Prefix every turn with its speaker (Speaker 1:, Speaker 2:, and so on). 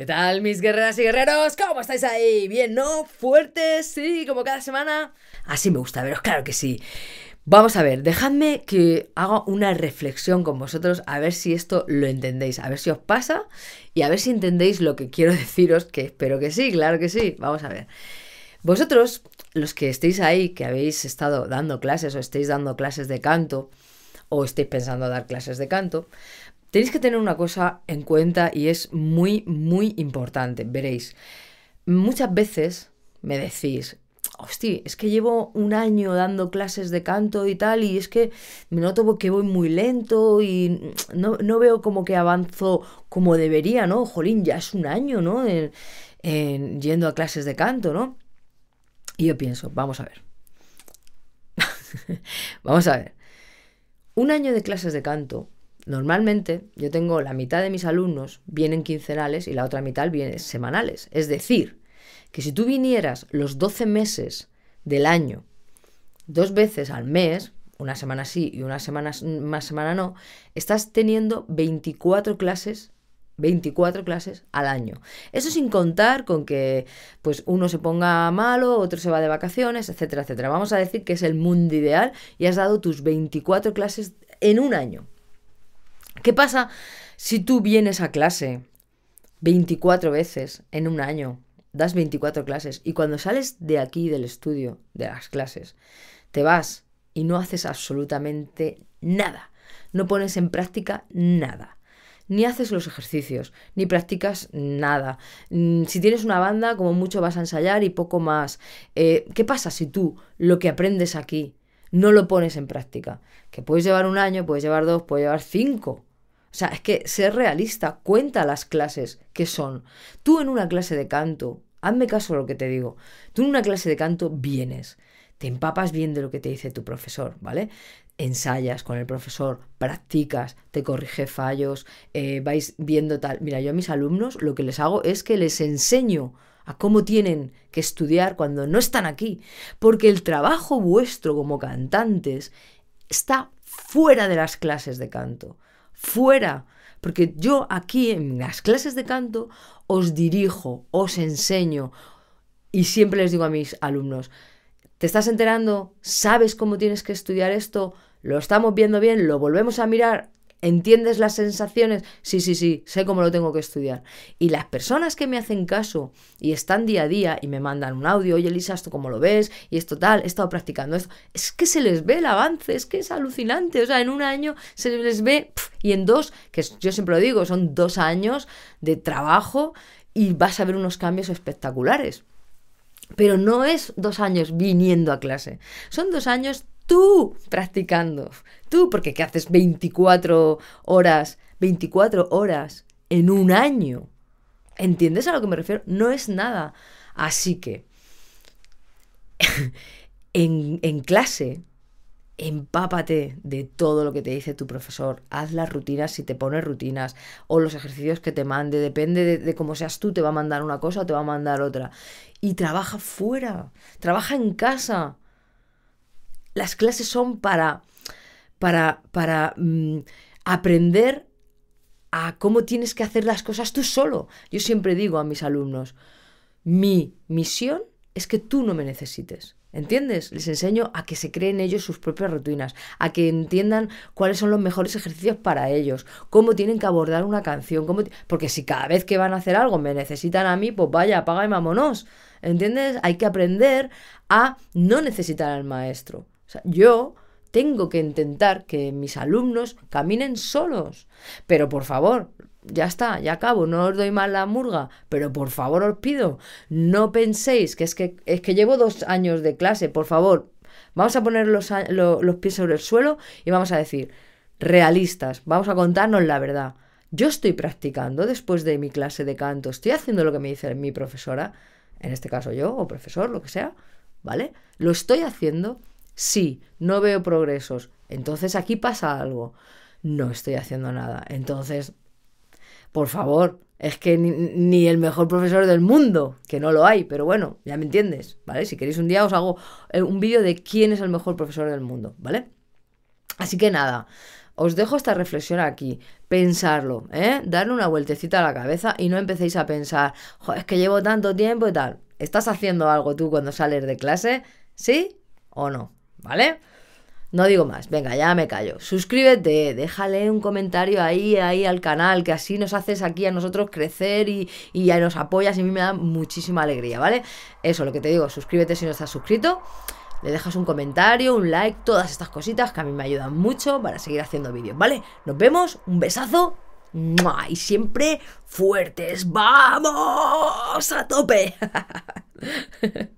Speaker 1: ¿Qué tal, mis guerreras y guerreros? ¿Cómo estáis ahí? ¿Bien, no? ¿Fuertes? Sí, como cada semana. Así me gusta veros, claro que sí. Vamos a ver, dejadme que haga una reflexión con vosotros a ver si esto lo entendéis, a ver si os pasa y a ver si entendéis lo que quiero deciros, que espero que sí, claro que sí. Vamos a ver. Vosotros, los que estéis ahí, que habéis estado dando clases o estéis dando clases de canto, o estéis pensando dar clases de canto, tenéis que tener una cosa en cuenta y es muy, muy importante. Veréis, muchas veces me decís, hostia, es que llevo un año dando clases de canto y tal, y es que me noto que voy muy lento y no, veo como que avanzo como debería, ¿no? Jolín, ya es un año, ¿no? En, yendo a clases de canto, ¿no? Y yo pienso, vamos a ver. vamos a ver. Un año de clases de canto, normalmente yo tengo la mitad de mis alumnos vienen quincenales y la otra mitad vienen semanales. Es decir, que si tú vinieras los 12 meses del año, dos veces al mes, una semana sí y una semana más semana no, estás teniendo 24 clases 24 clases al año. Eso sin contar con que pues uno se ponga malo, otro se va de vacaciones, etcétera, etcétera. Vamos a decir que es el mundo ideal y has dado tus 24 clases en un año. ¿Qué pasa si tú vienes a clase 24 veces en un año? Das 24 clases y cuando sales de aquí del estudio, de las clases, te vas y no haces absolutamente nada. No pones en práctica nada ni haces los ejercicios, ni practicas nada. Mm, si tienes una banda, como mucho vas a ensayar y poco más. Eh, ¿Qué pasa si tú lo que aprendes aquí no lo pones en práctica? Que puedes llevar un año, puedes llevar dos, puedes llevar cinco. Sea, es que ser realista, cuenta las clases que son. Tú en una clase de canto, hazme caso a lo que te digo, tú en una clase de canto vienes, te empapas bien de lo que te dice tu profesor, ¿vale? Ensayas con el profesor, practicas, te corrige fallos, eh, vais viendo tal. Mira, yo a mis alumnos lo que les hago es que les enseño a cómo tienen que estudiar cuando no están aquí, porque el trabajo vuestro como cantantes está fuera de las clases de canto fuera. Porque yo aquí en las clases de canto os dirijo, os enseño y siempre les digo a mis alumnos, ¿te estás enterando? ¿Sabes cómo tienes que estudiar esto? ¿Lo estamos viendo bien? ¿Lo volvemos a mirar? ¿Entiendes las sensaciones? Sí, sí, sí, sé cómo lo tengo que estudiar. Y las personas que me hacen caso y están día a día y me mandan un audio, oye Elisa, ¿esto cómo lo ves? Y esto tal, he estado practicando esto. Es que se les ve el avance, es que es alucinante. O sea, en un año se les ve, y en dos, que yo siempre lo digo, son dos años de trabajo y vas a ver unos cambios espectaculares. Pero no es dos años viniendo a clase, son dos años tú practicando. Tú, porque ¿qué haces 24 horas, 24 horas en un año? ¿Entiendes a lo que me refiero? No es nada. Así que, en, en clase, empápate de todo lo que te dice tu profesor. Haz las rutinas si te pone rutinas o los ejercicios que te mande. Depende de, de, cómo seas tú, te va a mandar una cosa o te va a mandar otra. Y trabaja fuera, trabaja en casa las clases son para, para, para mm, aprender a cómo tienes que hacer las cosas tú solo. Yo siempre digo a mis alumnos, mi misión es que tú no me necesites. ¿Entiendes? Les enseño a que se creen ellos sus propias rutinas, a que entiendan cuáles son los mejores ejercicios para ellos, cómo tienen que abordar una canción, cómo porque si cada vez que van a hacer algo me necesitan a mí, pues vaya, apaga y vámonos. ¿Entiendes? Hay que aprender a no necesitar al maestro yo tengo que intentar que mis alumnos caminen solos. Pero por favor, ya está, ya acabo, no os doy mal la murga, pero por favor os pido, no penséis que es que, es que llevo dos años de clase, por favor, vamos a poner los, los pies sobre el suelo y vamos a decir, realistas, vamos a contarnos la verdad. Yo estoy practicando después de mi clase de canto, estoy haciendo lo que me dice mi profesora, en este caso yo, o profesor, lo que sea, ¿vale? Lo estoy haciendo Sí, no veo progresos. Entonces aquí pasa algo. No estoy haciendo nada. Entonces, por favor, es que ni, el mejor profesor del mundo, que no lo hay, pero bueno, ya me entiendes, ¿vale? Si queréis un día os hago eh, un vídeo de quién es el mejor profesor del mundo, ¿vale? Así que nada, os dejo esta reflexión aquí. Pensarlo, ¿eh? Darle una vueltecita a la cabeza y no empecéis a pensar, es que llevo tanto tiempo y tal. ¿Estás haciendo algo tú cuando sales de clase? ¿Sí o no? ¿Vale? No digo más, venga, ya me callo. Suscríbete, déjale un comentario ahí, ahí al canal, que así nos haces aquí a nosotros crecer y, y nos apoyas y a mí me da muchísima alegría, ¿vale? Eso, lo que te digo, suscríbete si no estás suscrito le dejas un comentario, un like, todas estas cositas que a mí me ayudan mucho para seguir haciendo vídeos, ¿vale? Nos vemos, un besazo y siempre fuertes, vamos a tope.